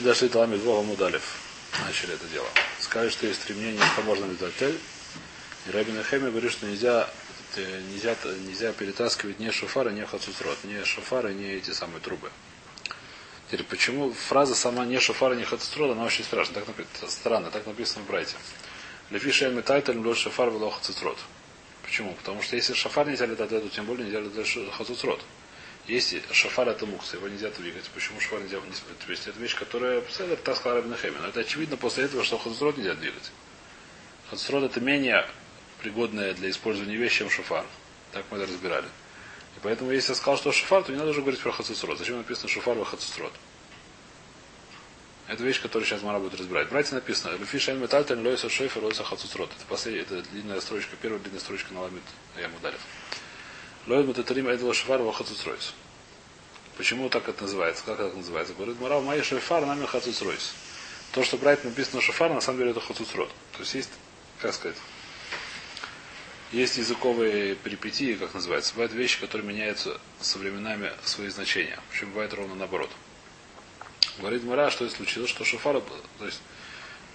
Дошли Таламид Бога Мудалев. Начали это дело. Сказали, что есть стремление, что можно метатель. И Рабин Хеми говорит, что нельзя, нельзя, нельзя перетаскивать ни шофара, ни хацуцрот. Ни шофара, ни эти самые трубы. Теперь, почему фраза сама не шофара, не хацуцрот, она очень страшна. Так написано, странно, так написано в Брайте. Лефи шель метайтель лед шофар вело хацуцрот. Почему? Потому что если шофар нельзя летать, то тем более нельзя летать хацуцрот. Если шафар это мукс, его нельзя двигать. Почему шафар нельзя не То есть это вещь, которая Седер так сказал Рабин Но это очевидно после этого, что хацрот нельзя двигать. Хацрот это менее пригодная для использования вещь, чем шафар. Так мы это разбирали. И поэтому, если я сказал, что шафар, то не надо уже говорить про хацуцрот. Зачем написано шафар во хацуцрот? Это вещь, которую сейчас Мара будет разбирать. Братья написано, Люфи Шайн Метальтен Лойса Шейфер Лойса Хацуцрот. Это последняя, это длинная строчка, первая длинная строчка на ламит Ямудалев. Лоид Мататарим Эдла Шафар Вахацуцройс. Почему так это называется? Как это называется? Говорит, Марав Майя Шафар нами Хацуцройс. То, что брать написано Шафар, на самом деле это Хацуцрот. То есть есть, как сказать, есть языковые перипетии, как называется. Бывают вещи, которые меняются со временами свои значения. Причем бывает ровно наоборот. Говорит Мара, что случилось, что шофар, то есть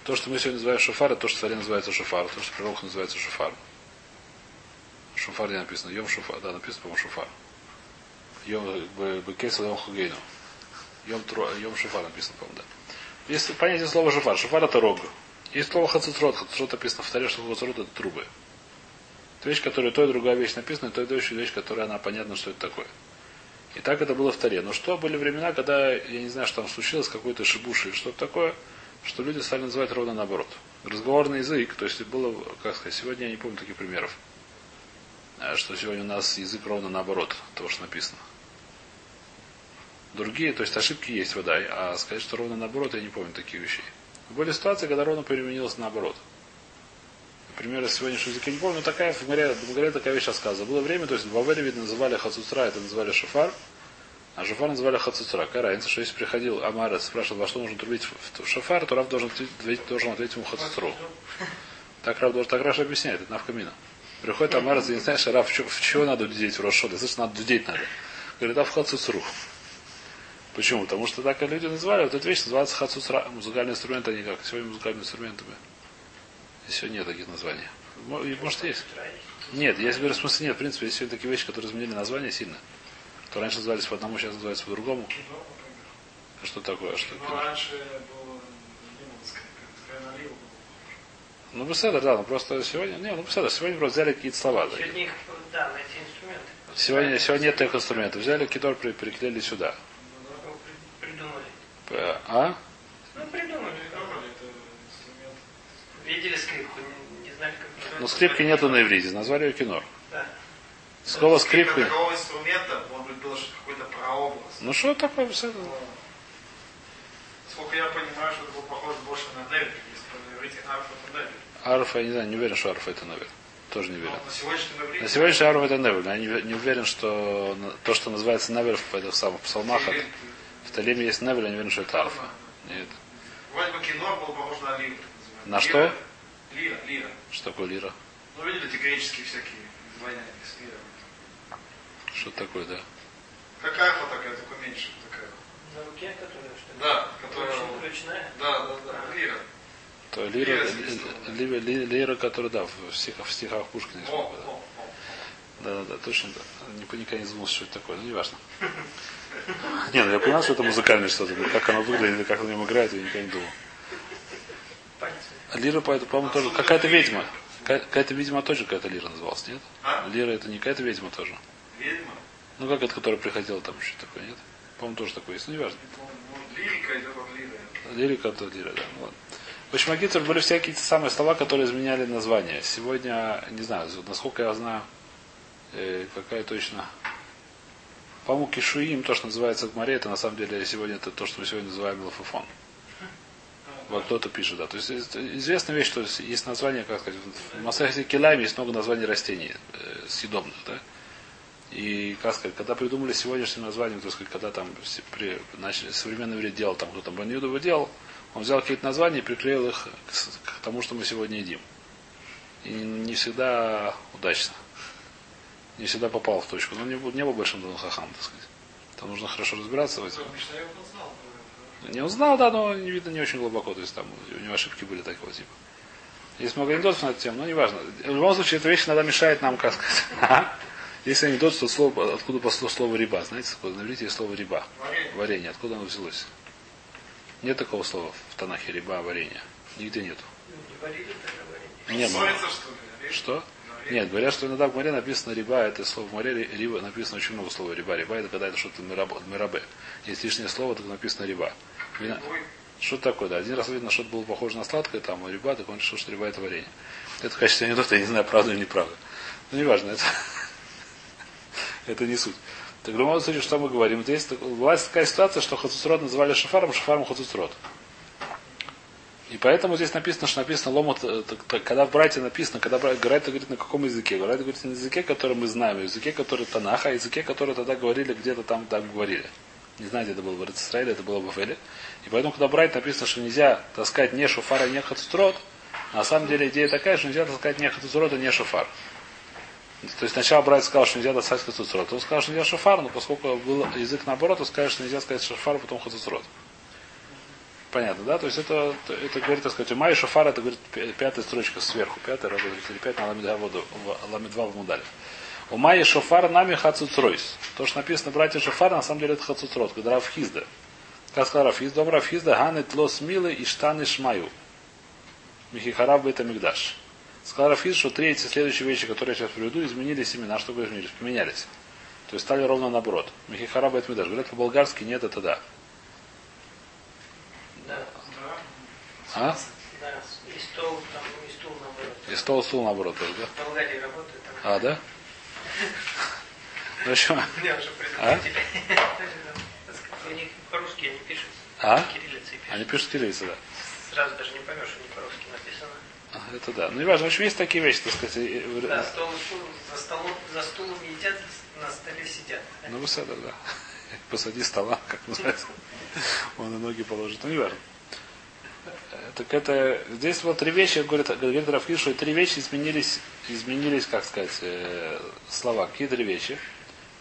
то, что мы сегодня называем шофар, то, что в называется шофар, то, что пророк называется шофар. Шуфар не написано. Йом шуфар. Да, написано, по-моему, шуфар. Йом бекесел йом хугейну. Йом, йом шуфар написано, по-моему, да. Есть понятие слова шуфар. Шуфар это рог. Есть слово хацуцрот. Хацуцрот написано в таре, что хацуцрот это трубы. Это вещь, которая то и другая вещь написана, и то и другая вещь, которая она понятна, что это такое. И так это было в таре. Но что были времена, когда, я не знаю, что там случилось, какой-то шибуши или что-то такое, что люди стали называть ровно наоборот. Разговорный язык, то есть было, как сказать, сегодня я не помню таких примеров. А что сегодня у нас язык ровно наоборот, того, что написано. Другие, то есть ошибки есть вода, а сказать, что ровно наоборот, я не помню таких вещей. Были ситуации, когда ровно переменилось наоборот. Например, из сегодняшнего языка не помню, но такая, в Море, в Море такая вещь рассказывала. Было время, то есть в Бавеле, видно, называли Хацуцра, это называли Шафар, а Шафар называли Хацуцра. Какая разница, что если приходил Амар спрашивал, во что нужно трубить в Шафар, то Рав должен ответить, должен ответить ему Хацуцру. Так Рав, так Раш объясняет, это навкамина. Приходит Амар, не знаешь, Раф, в, в чего надо дудеть в Рошода? Слышишь, надо дудеть надо. Говорит, а в Хацуцру. Почему? Потому что так люди называли, вот эта вещь называется Хацуцра. Музыкальные инструменты, они как сегодня музыкальные инструменты. Сегодня нет таких названий. Может, есть? Нет, я говорю, в смысле нет. В принципе, есть сегодня такие вещи, которые изменили название сильно. То раньше назывались по одному, сейчас называются по-другому. А что такое? А что? Раньше было ну, беседа, да, ну просто сегодня, не, ну беседа, сегодня просто взяли какие-то слова. Сегодня, их, да, найти инструменты. Сегодня, сегодня нет таких инструментов. Взяли китор, при, приклеили сюда. Ну, придумали. А? Ну, придумали. Видели скрипку, не, не знали, как Ну, скрипки нету на иврите, назвали ее кинор. Да. Слово скрипка. Такого инструмента, может быть, было что какой-то прообраз. Ну, что такое беседа? Сколько я понимаю, что это было похоже больше на נבל, если на иврите арфа это נבל. Арфа, я не знаю, не уверен, что арфа это נבל. Тоже не уверен. На сегодняшний, на сегодняшний арфа это נבל. Я не, уверен, что то, что называется נבל в этих самых псалмах, это, в תהילים есть נבל, я не уверен, что это арфа. Нет. Вроде бы כינור было похоже на лиру. На что? Лира, лира. Что такое лира? Ну, видели эти греческие всякие изваяния с лирой. Что такое, да? Как арфа такая, только меньше. Такая. На руке, которая что ли? Да, которая... Ручная? Да, да, да, лира. То лира, лира, лира, лира, которая, да, в стихах, в стихах Пушкина. О, да. О, о. да, да, да, точно, да. Никогда не задумался, что это такое, но не важно. Не, ну я понял, что это музыкальное что-то. Как оно выглядит, как оно в нем играет, я никогда не думал. Лира, по-моему, тоже какая-то ведьма. Какая-то ведьма тоже какая-то Лира называлась, нет? А? Лира это не какая-то ведьма тоже. Ведьма? Ну как это, которая приходила там еще такое, нет? По-моему, тоже такое есть, ну не важно. Лирика это лира. Лирика это лира, да. Ну, ладно. В общем, Агитер были всякие те самые слова, которые изменяли название. Сегодня, не знаю, насколько я знаю, э, какая точно. По-моему, кишуим, то, что называется Гмаре, это на самом деле сегодня это то, что мы сегодня называем лафуфон. Вот кто-то пишет, да. То есть известная вещь, что есть название, как сказать, в Масахе Килайме есть много названий растений э, съедобных, да. И, как сказать, когда придумали сегодняшнее название, то сказать, когда там при, начали современный вред делал, там кто там Баньюдова делал, он взял какие-то названия и приклеил их к, тому, что мы сегодня едим. И не всегда удачно. Не всегда попал в точку. Но не, не был большим хахам, так сказать. Там нужно хорошо разбираться в этом. Не узнал, да, но не видно не очень глубоко. То есть там у него ошибки были такого типа. Есть много анекдотов на эту тему, но неважно. В любом случае, эта вещь иногда мешает нам, как сказать. Есть анекдот, что слово, откуда пошло слово риба. Знаете, откуда? на иврите есть слово риба. Варенье. Откуда оно взялось? Нет такого слова в Танахе риба, варенье. Нигде нету. Не ну, Ссорится, что. Нет, говорят, что иногда в море написано риба, это слово в море, ри- риба, написано очень много слова риба. Риба это когда это что-то мираб- мирабе. Есть лишнее слово, так написано риба. Вина- Что такое, да? Один раз видно, что-то было похоже на сладкое, там, у риба, так он решил, что риба это варенье. Это в качестве анекдота, я не знаю, правда или неправда. Но неважно, это, это не суть. Так в любом случае, что мы говорим? Так- была такая ситуация, что Хацусрод называли шафаром, шафаром Хацусрод. И поэтому здесь написано, что написано ломот, э, когда в брате написано, когда брат говорит, на каком языке? Говорит, говорит на языке, который мы знаем, языке, который Танаха, а языке, который тогда говорили, где-то там так говорили. Не знаю, где это было в Израиле, это было в Бавеле. И поэтому, когда брать написано, что нельзя таскать не шуфар, а не хацусрод, на самом деле идея такая, что нельзя таскать не хацусрод, а не шуфар. То есть сначала брат сказал, что нельзя таскать хацусрод. Он сказал, что нельзя шуфар, но поскольку был язык наоборот, то скажет, что нельзя сказать шуфар, а потом хацусрод. Понятно, да? То есть это, это говорит, так сказать, Май Шофар, это говорит пя- пятая строчка сверху, пятая, работает или пять на ламидва в мудале. У Майи Шофар нами хацуцройс. То, что написано братья Шофар, на самом деле это хацуцрот, когда Рафхизда. Как сказал Рафхизда, Рафхизда, ганы тлос милы и штаны шмаю. Михихараб это мигдаш. Сказал что три эти следующие вещи, которые я сейчас приведу, изменились имена. Что говорит изменились? Поменялись. То есть стали ровно наоборот. Михихараб это мигдаш. Говорят по-болгарски нет, это да. Да. А? да. И стол там, и стул наоборот. И стол, стул наоборот тоже, да? В Болгарии работает там. А, да? Ну, уже предупредили. У них по-русски они пишут. А? Кириллицей пишут. они пишут кириллицы, да. Сразу даже не поймешь, что не по-русски написано. Это да. Ну, не важно. В общем, есть такие вещи, так сказать. Да, стол, за столом, за стулом едят, на столе сидят. Ну, высада, да. Посади стола, как называется. Он и ноги положит. Ну, не важно. Э, Так это, здесь вот три вещи, говорит, говорит Рафхи, что три вещи изменились, изменились, как сказать, э, слова. Какие три вещи?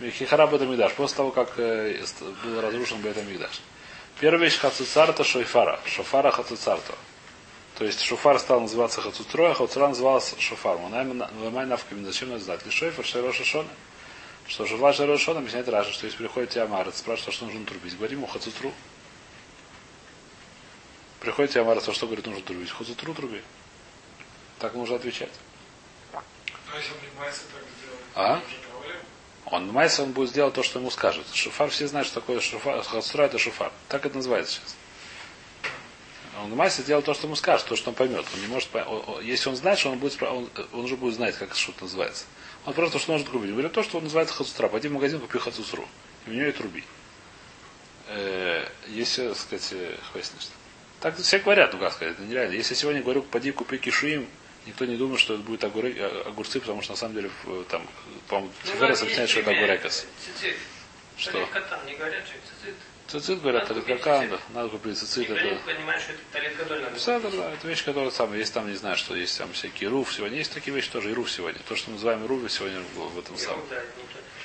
Хихара Бетамидаш, после того, как э, был разрушен Бетамидаш. Первая вещь Хацуцарта Шойфара. Шофара Хацуцарта. То есть шофар стал называться Хацуцрой, а Хацуцра назывался шофаром. Ламай навками, зачем надо знать? Ли шойфар, шейроша шона. Что же ваш шона объясняет Раша, что если приходит Тиамарец, спрашивает, что нужно трубить. Говорим ему Хацуцру. Приходит Тиамарец, а что говорит, нужно трубить? Хацуцру труби. Так нужно отвечать. А он Майса он будет сделать то, что ему скажут. Шуфар все знают, что такое шуфар. Хацура это шуфар. Так это называется сейчас. Он Майса делает то, что ему скажут, то, что он поймет. Он не может пой- о- о- Если он знает, что он будет он, он уже будет знать, как что-то называется. Он просто что может трубить. Говорит то, что он называется хацутра. Пойди в магазин, купи хацуцру. И в нее и труби. Э, если, так сказать, э, хвастнешь. Так все говорят, ну как сказать, это нереально. Если сегодня говорю, поди купи кишуим, никто не думает, что это будет огуры- э, огурцы, потому что на самом деле там, по-моему, Тиферес объясняет, что это огурекас. Что? Не говорят же, цицит. Цицит говорят, какая, цицит. надо купить цицит. Это... понимает, что это талит гадоль надо Да, это вещь, которая самая. Есть там, не знаю, что есть там всякие руф сегодня. Есть такие вещи тоже, и руф сегодня. То, что мы называем руф сегодня в, этом самом.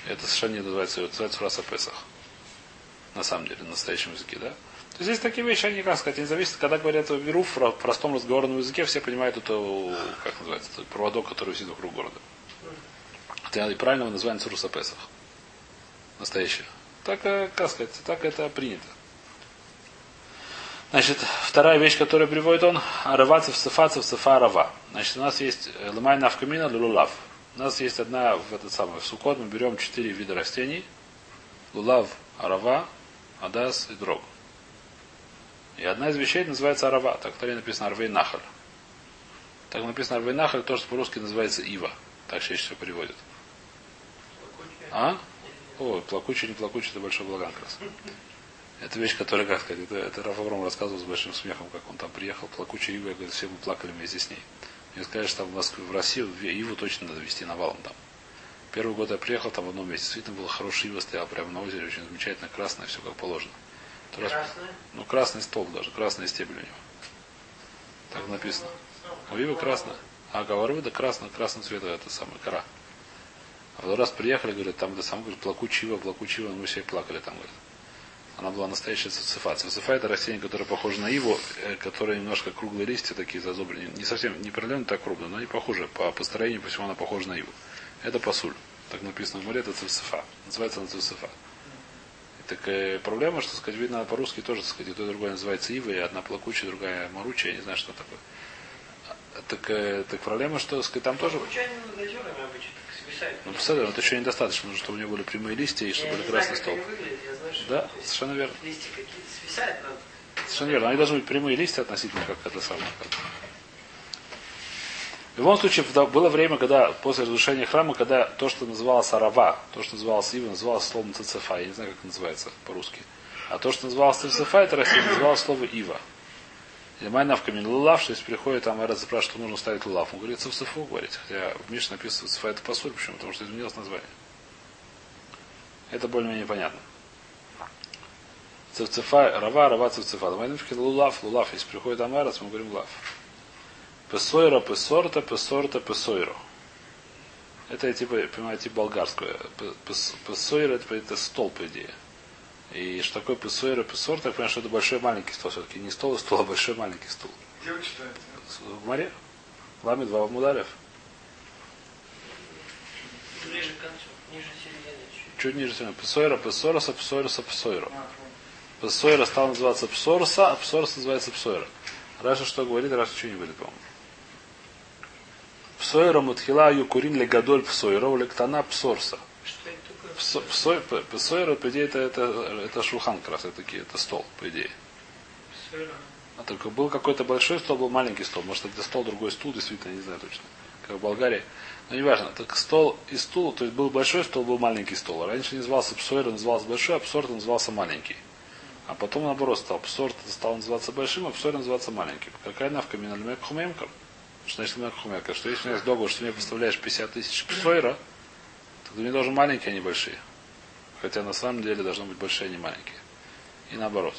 Это совершенно не называется, это называется фраса Песах. На самом деле, на настоящем языке, да? То есть есть такие вещи, они, как сказать, не зависят, когда говорят о веру в простом разговорном языке, все понимают это, как называется, это проводок, который висит вокруг города. Это и правильно его называем Цуруса Песах. Настоящее. Так, э, как сказать, так это принято. Значит, вторая вещь, которую приводит он, арывацев цефацев цефа арава. Значит, у нас есть э, лымай навкамина лулав. У нас есть одна в этот самый, в Сукот мы берем четыре вида растений. Лулав, арава, адас и дрог. И одна из вещей называется арава. Так в написано арвей нахаль. Так написано арвей нахаль, то, что по-русски называется ива. Так чаще всего переводят. А? О, плакучий, не плакучий, это большой благан как раз. Это вещь, которая, как сказать, это, это Раф Авром рассказывал с большим смехом, как он там приехал, плакучий ива, говорит, все мы плакали вместе с ней. Мне сказали, что там в Москве, в России в иву точно надо вести навалом там. Первый год я приехал, там в одном месте, действительно было хорошая ива, стояла прямо на озере, очень замечательно, красная, все как положено. То раз- ну, красный стол даже, красные стебли у него. Так написано. У ивы красная. А говорю, да красный, красный цвет, это самая кора. А раз приехали, говорят, там это сам, говорит, плакучий ива, плакучий ива, мы все плакали там, говорит. Она была настоящая цифа. Цифа это растение, которое похоже на иву, э, которое немножко круглые листья такие зазубренные. Не совсем, не определенно так крупно, но они похожи. По построению, по всему она похожа на иву. Это пасуль. Так написано в море, это цифа. Называется она цифа. Так проблема, что сказать, видно по-русски тоже, так сказать, и то и другое называется ива, и одна плакучая, другая маручая, я не знаю, что такое. А, Так, так проблема, что сказать, там тоже. Обычно Ну, посмотрим, это еще недостаточно, нужно, чтобы у него были прямые листья и чтобы Я были красный что Да, совершенно верно. листья какие-то свисают, но Совершенно верно. Они должны быть прямые листья относительно как это самое. Как. В любом случае, было время, когда после разрушения храма, когда то, что называлось арава, то, что называлось ива, называлось словом цицефа. Я не знаю, как это называется по-русски. А то, что называлось цицефа, это растение, называлось слово ива. Майнавка мин лулав, что если приходит там Эрет спрашивает, что нужно ставить лулав. Он говорит, цифцефу, говорит. Хотя в Миш написано цифа это посоль, почему? Потому что изменилось название. Это более-менее понятно. Цифцефа, рава, рава, цифцефа. Майнавка лулав, лулав. Если приходит Амарас, мы говорим лав. Песойра, песорта, песорта, песойро. Это типа, понимаете, болгарское. Песойра это, это стол, по идее. И что такое песойра, песорта, я понимаю, что это большой маленький стол. Все-таки не стол и стол, а большой маленький стул. Где вы читаете? В море? Лами два мударев. ближе к концу, ниже середины чуть. Чуть ниже сегодня. Песойра, песороса, песойроса, песойро. А, Песойра стал называться псорса, а псорса называется псойра. Раши что говорит, Раши ничего не говорит, по-моему. פתורה מתחילה היו קורין לגדול פתורה, לקטנה פתורתא. Что פתורה, по идее, это, это, это שולחן как раз, это, такие, это стол, по идее. А только был какой-то большой стол, был маленький стол. Может, это стол, другой стул, действительно, не знаю точно. Как в Болгарии. Но неважно. Так стол и стул, то есть был большой стол, был маленький стол. Раньше назывался פתורה, назывался большой, а פתורתא назывался маленький. А потом наоборот стал. Псорт стал называться большим, а псойр называться маленьким. Какая навка минальмек хумемкар? Что значит мек хумемкар? Что если у меня договор, что мне поставляешь 50 тысяч псойра, мне должен маленькие, а не большие. Хотя на самом деле должны быть большие, а не маленькие. И наоборот.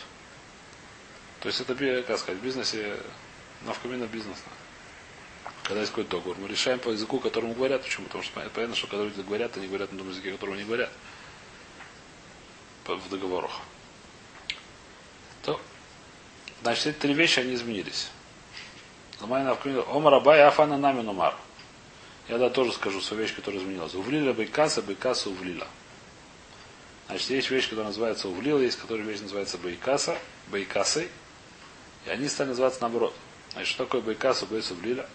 То есть это, как сказать, в бизнесе, навкамина бизнес. Когда есть какой-то договор, мы решаем по языку, которому говорят. Почему? Потому что понятно, что когда люди говорят, они говорят на том языке, которого не говорят. В договорах. То, значит, эти три вещи, они изменились. Омар Абай Афана Намин Омар. Я да тоже скажу свою вещь, которая изменилась. Увлила Байкаса, Байкаса увлила. Значит, есть вещь, которая называется увлила, есть, которая вещь называется Байкаса, Байкасой. И они стали называться наоборот. Значит, что такое Байкаса, Бейс увлила?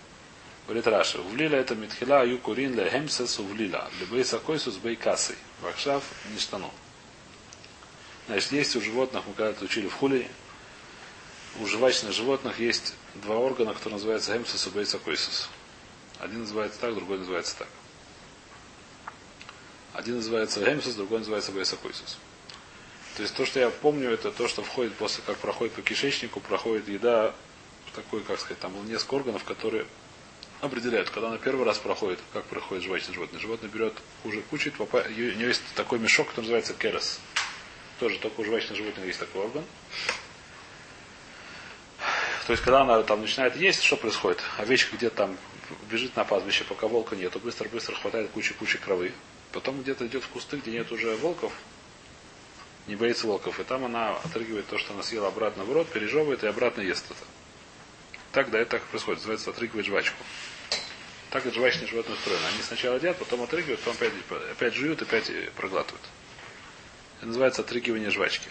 Говорит Раша. Увлила это Митхила Юкурин ле Хемсес увлила. Лебейса Койсус Байкасой. Вахшав Ништану. Значит, есть у животных, мы когда-то учили в хули, у жвачных животных есть два органа, которые называются Хемсес и Бейса Койсус. Один называется так, другой называется так. Один называется Гемсис, другой называется Бейсакойсис. То есть то, что я помню, это то, что входит после, как проходит по кишечнику, проходит еда такой, как сказать, там было несколько органов, которые определяют, когда она первый раз проходит, как проходит жвачное животное. Животное берет уже кучит, попа... у него есть такой мешок, который называется керес. Тоже только у жвачного животного есть такой орган. То есть, когда она там начинает есть, что происходит? Овечка где-то там бежит на пастбище, пока волка нету, быстро-быстро хватает кучу-кучу травы. Потом где-то идет в кусты, где нет уже волков, не боится волков, и там она отрыгивает то, что она съела обратно в рот, пережевывает и обратно ест это. Так, да, это так происходит. Называется отрыгивать жвачку. Так и жвачные животные устроены. Они сначала едят, потом отрыгивают, потом опять, опять жуют, опять проглатывают. Это называется отрыгивание жвачки.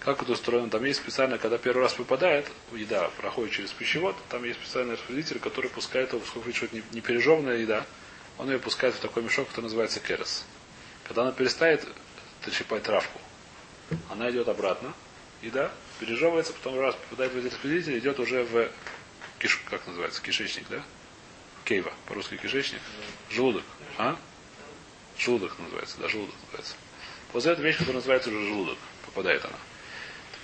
Как это устроено? Там есть специально, когда первый раз попадает, еда проходит через пищевод, там есть специальный распределитель, который пускает его, сколько что не, не пережеванная еда, он ее пускает в такой мешок, который называется керес. Когда она перестает трещипать травку, она идет обратно, еда пережевывается, потом раз попадает в этот распределитель, идет уже в киш, как называется, кишечник, да? Кейва, по-русски кишечник. Желудок. А? Желудок называется, да, желудок называется. После этого вещь, которая называется уже желудок, попадает она.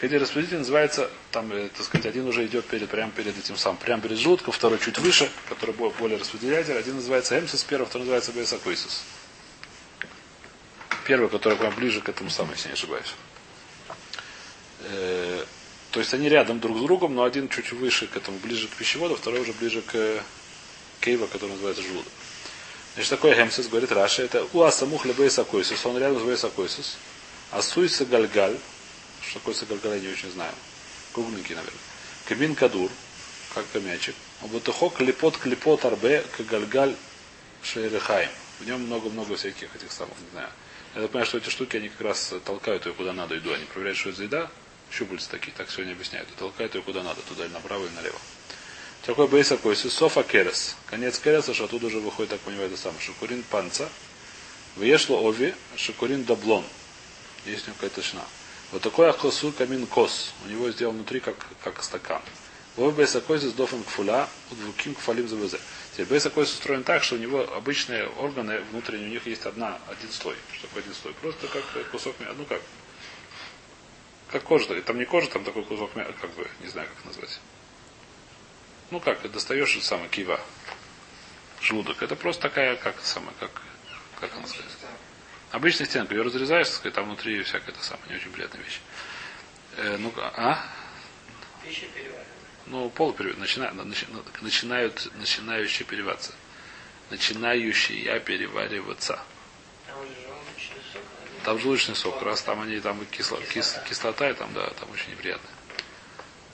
Эти распределитель называется, там, э, так сказать, один уже идет перед, прямо перед этим самым, прямо перед желудком, второй чуть выше, который бо- более распределяет. Один называется эмсис, первый, второй называется бесакойсис. Первый, который прям ближе к этому самому, если не ошибаюсь. Э, то есть они рядом друг с другом, но один чуть выше к этому, ближе к пищеводу, второй уже ближе к кейва, который называется желудок. Значит, такой гемсис, говорит Раша, это уа самух лебейсакойсис, он рядом с бейсакойсис, а суйса гальгаль, Что такое сагальгаль, я не очень знаю. Кругленький, наверное. Кабин кадур, как мячик. Бутухо клепот клепот арбе кагальгаль шейрехаем. В нем много-много всяких этих самых, не знаю. Я так понимаю, что эти штуки, они как раз толкают ее куда надо еду. Они проверяют, что это еда. Щупальца такие, так сегодня объясняют. Толкают ее куда надо, туда или направо или налево. Такой бейс такой, софа керес. Конец кереса, что оттуда уже выходит, так понимаю, это самое. Шукурин панца. Выешло ови, шукурин даблон. Есть у него какая-то шина. Вот такой ахласур камин кос. У него сделан внутри как, как стакан. Вов бейсакой с дофом кфуля, двуким кфалим за Теперь бейсакой устроен так, что у него обычные органы внутренние, у них есть одна, один слой. Что такое один слой? Просто как кусок мяса. Ну как? Как кожа. Там не кожа, там такой кусок мяса, как бы, не знаю, как назвать. Ну как, достаешь самое кива. Желудок. Это просто такая, как самое, как, как она сказать. Обычная стенка. Ее разрезаешь, сказать, там внутри всякая это самая не очень приятная вещь. Э, ну, а? Пища переваривается. Ну, полуперевод. Начина, начи, начинают, начинающие переваться. Начинающие перевариваться. Там желудочный сок. Там желудочный сок. Раз там они там кисло, кис, кислота, и там, да, там очень неприятно.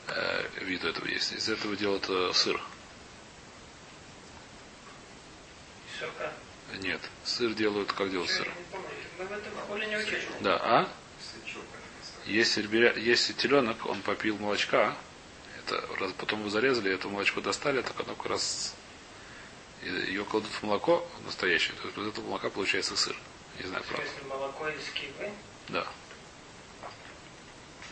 Э, вид у этого есть. Из этого делают э, сыр. Сока. Нет. Сыр делают, как делают сыр? Мы в этом школе не учили. Да, а? Если, беря- если теленок, он попил молочка, это раз, потом его зарезали, это молочко достали, так оно как раз ее кладут в молоко настоящее, то есть вот этого молока получается сыр. Не знаю, правда. Если молоко из кивы, Да.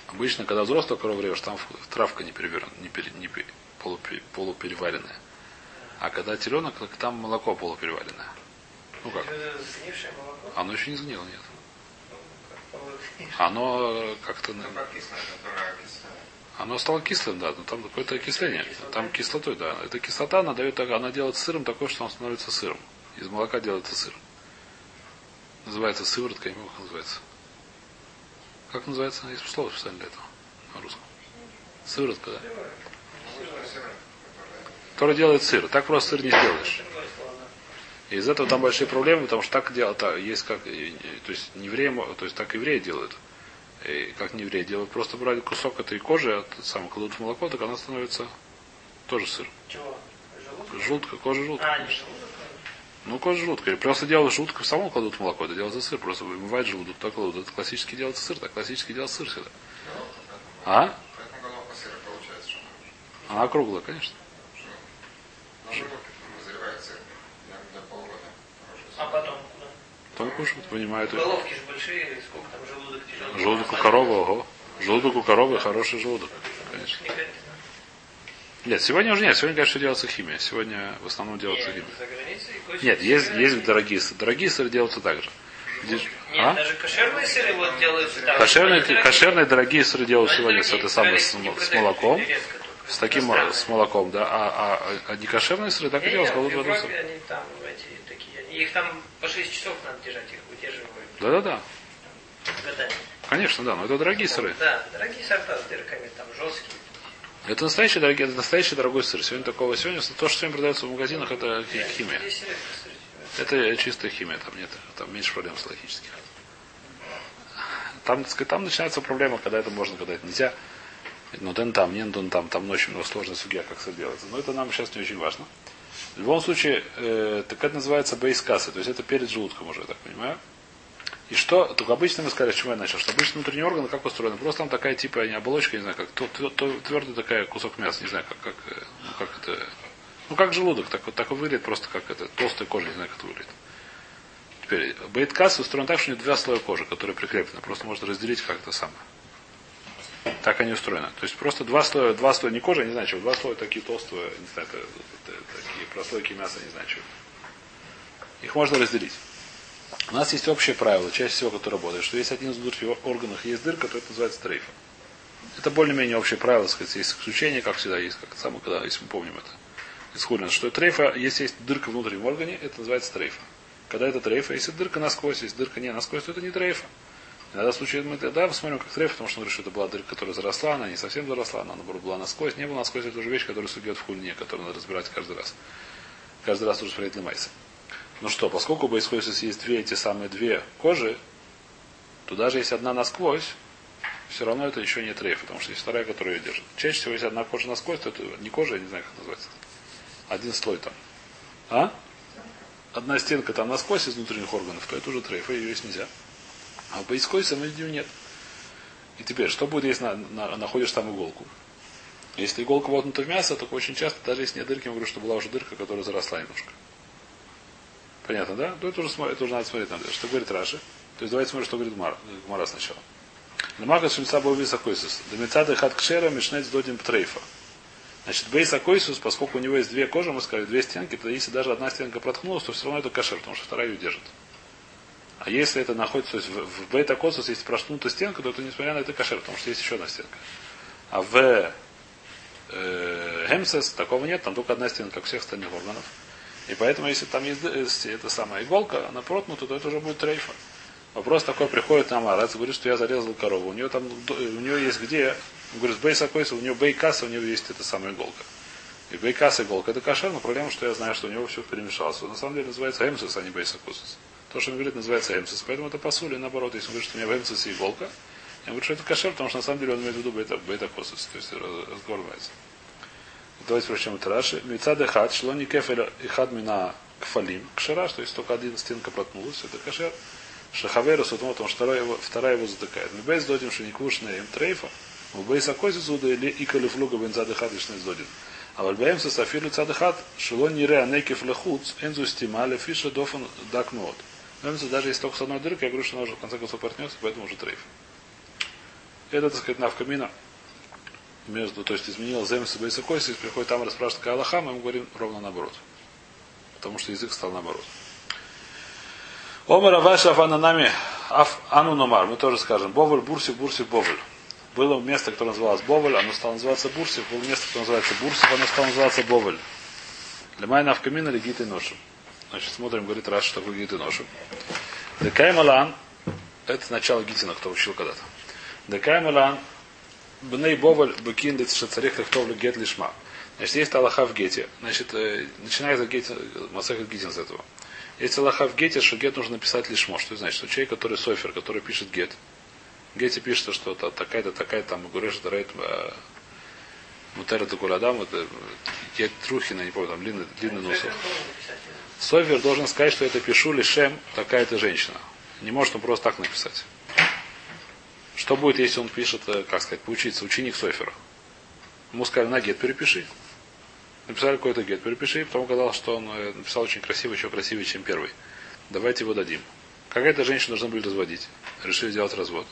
Обычно, когда взрослую корову режешь, там травка не, перевернута, не, пере- не пе- полупе- полупереваренная. А когда теленок, там молоко полупереваренное. Ну как? молоко, Оно еще не сгнило, нет. ну. Оно э, как-то... Оно стало кислым, да, но там какое-то окисление. Там кислотой, да. Эта кислота, она дает, она делает сыром такое, что он становится сыром. Из молока делается сыр. Называется сыворотка, я не помню, как называется. Как называется? Есть слово специально для этого на русском. Сыворотка, да. Которая делает сыр. Так просто сыр не сделаешь. И из этого там большие проблемы, потому что так делают, есть как, то есть не евреи, то есть так евреи делают. И как не евреи делают, просто брали кусок этой кожи, от сам кладут в молоко, так она становится тоже сыр. Чего? Желудка, кожа желудка. А, не желудок? Ну, кожа желудка. Или просто делают желудка в самом кладут в молоко, это делается сыр, просто вымывает желудок, так кладут. Это классически делается сыр, так классически делается сыр всегда. А? Она круглая, конечно. на желудке назревает сыр для, для полгода. А потом куда? Потом кушают, понимают. Головки же большие, сколько там желудок тяжелый. Желудок у коровы, ого. Желудок у коровы хороший желудок, конечно. Нет, сегодня уже нет. Сегодня, конечно, делается химия. Сегодня в основном делается химия. Нет, есть, есть дорогие сыры. Дорогие сыры делаются так же. Нет, а? даже кошерные сыры вот делаются так. Кошерные, кошерные дорогие сыры делают сегодня с этой самой с, с молоком. С таким с молоком, да. А, а, а не кошерные сыры так и делают, в кладут в одну Европе сыр. они там эти Их там по 6 часов надо держать, их удерживают Да-да-да. годами. Конечно, да, но это дорогие сыры. Да, дорогие сорта с дырками, там жесткие. Это настоящий дорогой, это настоящий дорогой сыр. Сегодня такого сегодня то, что сегодня продается в магазинах, это хи- химия. Это чистая химия, там нет, там меньше проблем психологических. Там, так сказать, там начинается проблема, когда это можно, когда это нельзя. Но ден там, не ден там, там очень много сложная судья, как это делается. Но это нам сейчас не очень важно. В любом случае, э, так это называется бейскасы, то есть это перед желудком уже, я так понимаю. И что, только обычно мы сказали, с чего я начал, что обычно внутренние органы как устроены? Просто там такая типа, не оболочка, не знаю, как то, то, то твердый такая кусок мяса, не знаю, как, как, э, ну, как это, ну как желудок, так, вот- так выглядит просто как это, толстая кожа, не знаю, как это выглядит. Теперь, бейткас устроен так, что у него два слоя кожи, которые прикреплены. Просто можно разделить как это самое. Так они устроены. То есть просто два слоя, два слоя не кожи, не знаю чего, два слоя такие толстые, не знаю, это, это- прослойки мяса, не знаю чего. Их можно разделить. У нас есть общее правило, чаще всего, которое работает, что если один из внутренних органов есть дырка, то это называется трейфа. Это более-менее общее правило, сказать, есть исключение, как всегда есть, как самое, когда, если мы помним это. Из что трейфа, если есть дырка внутреннем органе, это называется трейфа. Когда это трейфа, если дырка насквозь, если дырка не насквозь, то это не трейфа. Иногда случае мы тогда посмотрим, как трейфа, потому что мы говорим, что это была дырка, которая заросла, она не совсем заросла, она наоборот была насквозь, не была насквозь, это уже вещь, которая судьет в хульне, которую надо разбирать каждый раз. Каждый раз уже смотреть на майса. Ну что, поскольку происходит, если есть две эти самые две кожи, то даже если одна насквозь, все равно это еще не трейф, потому что есть вторая, которая ее держит. Чаще всего, если одна кожа насквозь, то это не кожа, я не знаю, как называется. Один слой там. А? Одна стенка там насквозь из внутренних органов, то это уже трейф, и ее есть нельзя. А поискойся мы ее нет. И теперь, что будет, если на, на, находишь там иголку? Если иголка воткнута в мясо, то очень часто, даже если нет дырки, я говорю, что была уже дырка, которая заросла немножко. Понятно, да? То это уже, это уже надо смотреть надо. Что говорит Раши? То есть давайте смотрим, что говорит Мара, Мара сначала. Лемака шельца был високойсус. Домицады хат кшера мишнец додим трейфа. Значит, бейс акойсус, поскольку у него есть две кожи, мы сказали, две стенки, то если даже одна стенка проткнулась, то все равно это кашер, потому что вторая ее держит. А если это находится, то есть в, в бейт акойсус, если проткнута стенка, то это несмотря на это кашер, потому что есть еще одна стенка. А в э, Хемсес такого нет, там только одна стенка, как всех остальных органов. И поэтому, если там есть, есть эта самая иголка, она проткнута, то это уже будет трейфа. Вопрос такой приходит нам, Арец говорит, что я зарезал корову. У нее там, у нее есть где, он говорит, с бейсакойса, у нее бейкаса, у нее есть эта самая иголка. И бейкаса иголка это кошер, но проблема, что я знаю, что у него все перемешалось. На самом деле называется эмсис, а не бейсакусис. То, что он говорит, называется эмсис. Поэтому это посули, наоборот, если он говорит, что у меня в эмсисе иголка, я говорю, что это кошер, потому что на самом деле он имеет в виду бейта, бейта-косис, то есть разговор Давайте прочтем это Раши. Мецада хат, шлони кефеля и хад мина кфалим. Кшера, что есть только один стенка проткнулась, это кошер. Шахаверу сутмо, потому что вторая его, вторая его затыкает. Мы без додим, что не кушная им трейфа. Мы бейс акози зуда или икали флуга бен задыхат лишь додим. А вальбаем со сафилу цадыхат, шело не ре анекев лехуц, энзу стимали фиша дофан дак мод. Даже если только с одной дыркой, я говорю, что она уже в конце концов портнется, поэтому уже трейф. Это, так сказать, навкамина между, то есть изменил земс и бейсакойс, и приходит там и спрашивает, какая Аллаха, мы ему говорим ровно наоборот. Потому что язык стал наоборот. Омар Аваша Афананами Аф Ану Номар. Мы тоже скажем. Боваль, Бурсик, Бурсик, Боваль. Было место, которое называлось Боваль, оно стало называться Бурсик. Было место, которое называется Бурсик, оно стало называться Боваль. Лемайна Авкамина Легит и Ношим. Значит, смотрим, говорит Раш, что такое. Декай Малан, это начало Гитина, кто учил когда-то. Декай Малан, Бней Боваль, Бекин, Лицшацарих, Лехтовлю, Гет Лишма. Значит, есть Аллаха в Гете. Значит, начинается Гет, Масахат Гитин с этого. Есть Аллаха в Гете, что Гет нужно написать лишмо. Что значит? Что человек, который софер, который пишет Гет. Гете пишет, что то такая-то, такая там, Гуреш, Дарейт, Мутера Такурадам, это Гет Трухина, не помню, там длинный, длинный носок. Софер должен сказать, что это пишу лишем такая-то женщина. Не может он просто так написать. Что будет, если он пишет, как сказать, поучиться, ученик Софера? Ему сказали, на гет перепиши. Написали какой-то гет, перепиши, потом оказалось, что он э, написал очень красиво, еще красивее, чем первый. Давайте его дадим. Какая-то женщина должна были разводить. Решили сделать развод.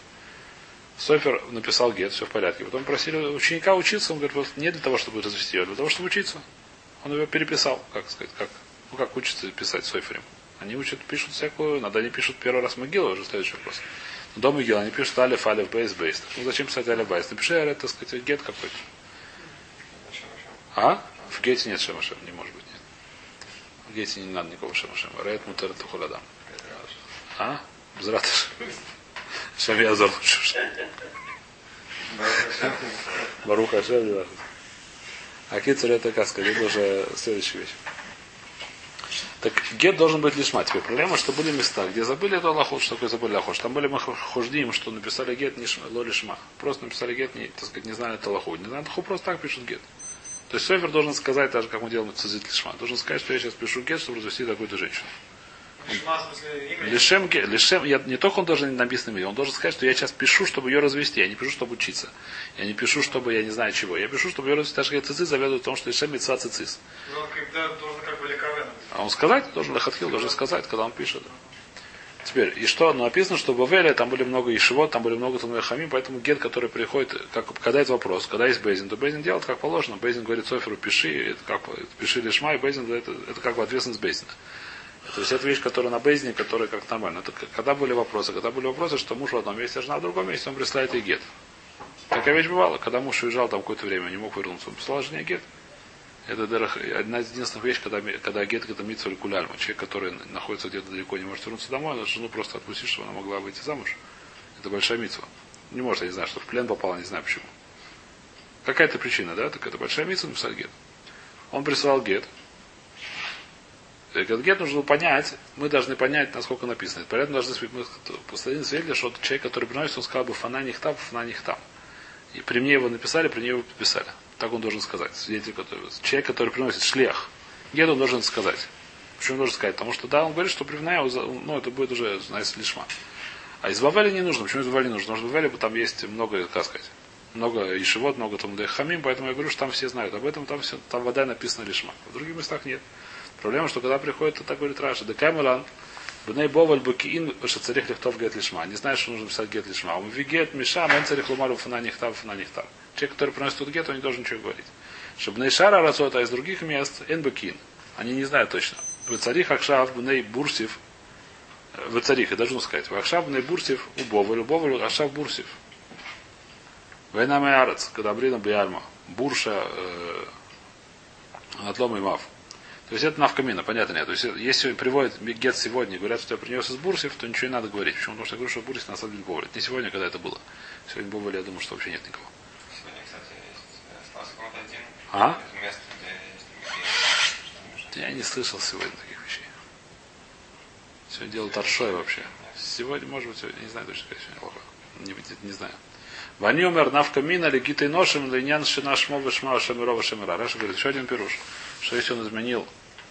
Софер написал гет, все в порядке. Потом просили ученика учиться, он говорит, вот не для того, чтобы развести ее, а для того, чтобы учиться. Он его переписал, как сказать, как, ну как учится писать Соферем. Они учат, пишут всякую, надо они пишут первый раз могилу, уже следующий вопрос. До могилы они пишут алиф, алиф, бейс, бейс. Ну зачем писать алиф, бейс? Напиши, так сказать, гет какой-то. А? В Гете нет Шемашем, не может быть, нет. В Гете не надо никакого Шемашем. Рейт мутер тухуладам. А? Бзратыш. Шем я лучше. Баруха Шем А Кицур это как сказать, это уже следующая вещь. Так гет должен быть лишма. Теперь проблема, что были места, где забыли это Аллахот, что такое забыли Аллахот. Там были мы хождим, что написали гет не ло лишма. Просто написали гет, не, так сказать, не знали это Аллахот. Не знали, просто так пишут гет. То есть Софер должен сказать, так же, как мы делаем цезит лишма, должен сказать, что я сейчас пишу гет, чтобы развести такую-то женщину. Лишем, лишем, я, не только он должен написано имя, он должен сказать, что я сейчас пишу, чтобы ее развести, я не пишу, чтобы учиться. Я не пишу, чтобы я не знаю чего. Я пишу, чтобы ее развести. Даже как цицис заведует о том, что лишем митцва цицис. А он сказать должен, Лехатхил должен сказать, когда он пишет. Теперь, и что? Ну, написано, что в Бавеле там были много ишивот, там были много Тануяхами, поэтому гет, который приходит, как, когда это вопрос, когда есть Бейзин, то Бейзин делает как положено. Бейзин говорит Соферу, пиши, это как, пиши лишма, и Бейзин, это, это как бы ответственность Бейзина. То есть это вещь, которая на Бейзине, которая как нормально. Это когда были вопросы? Когда были вопросы, что муж в одном месте, а жена в другом месте, он присылает ей гет. Такая вещь бывала, когда муж уезжал там какое-то время, не мог вернуться, он присылал жене гет. Это одна из единственных вещей, когда, когда гет это митсу кулярма. Человек, который находится где-то далеко, не может вернуться домой, надо жену просто отпустить, чтобы она могла выйти замуж. Это большая митсва. Не может, я не знаю, что в плен попала, не знаю почему. Какая-то причина, да? Так это большая митсва написать гет. Он прислал гет. Этот гет нужно понять, мы должны понять, насколько написано. Поэтому должны мы постоянно свидетели, что человек, который приносит, он сказал бы фана них там, фана них там. И при мне его написали, при мне его подписали. Так он должен сказать. Свидетель, который, человек, который приносит шлех. Гет он должен сказать. Почему он должен сказать? Потому что да, он говорит, что привная, ну, это будет уже, знаете, лишма. А из Бавеля не нужно. Почему из Бавеля не нужно? Потому что в Бавеле там есть много, как сказать, много ишевод, много там хамим, поэтому я говорю, что там все знают об этом, там все, там вода написана лишма. В других местах нет. Проблема, что когда приходит, то так говорит Раша, декамелан, бней боваль букиин, что царих лихтов гет лишма. Не знает, что нужно писать гет лишма. Он вигет миша, мен царих лумару фана нихтав, фана нихтав. Человек, который приносит тут гет, он не должен ничего говорить. Чтобы нейшара рацот, а из других мест, эн букин. Они не знают точно. В царих акшав, бней бурсив, в царих, я должен сказать, акшав бней бурсив, у боваль, у боваль, акшав бурсив. Война Арец, когда Брина Биальма, Бурша, э, Атлом и Мав. То есть это навкамина, понятно нет. То есть если приводит гет сегодня говорят, что я принес из Бурсев, то ничего не надо говорить. Почему? Потому что я говорю, что Бурсев на самом деле Боваль. Не сегодня, когда это было. Сегодня Боваль, я думаю, что вообще нет никого. Сегодня, кстати, есть, остался какой-то один А? Я не слышал сегодня таких вещей. Сегодня делал торшой вообще. Сегодня, может быть, сегодня, не знаю точно, как сегодня плохо. Не, не, не знаю. Ванюмер навка мина легитой ношем линян шина шмова шма шамирова шамира. Раша говорит, еще один пируш, что если он изменил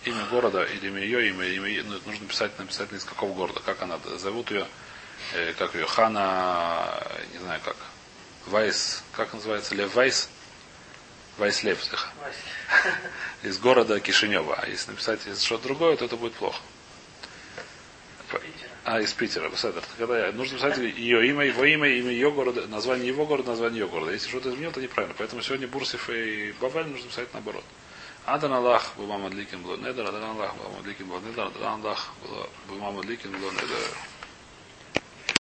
имя города или имя ее имя, имя ну, нужно писать, написать из какого города, как она зовут ее, э, как ее, Хана, не знаю как, Вайс, как называется, Лев Вайс, Вайс Лев, из города Кишинева. А если написать что-то другое, то это будет плохо. А, из Питера, Беседер. Когда нужно писать ее имя, его имя, имя ее города, название его города, название ее города. Если что-то изменил, то неправильно. Поэтому сегодня Бурсев и Бавель нужно писать наоборот. Адан Аллах Бумамад Ликин был недер, Адан Аллах Бумамад Ликин был недер, Адан Аллах был недер.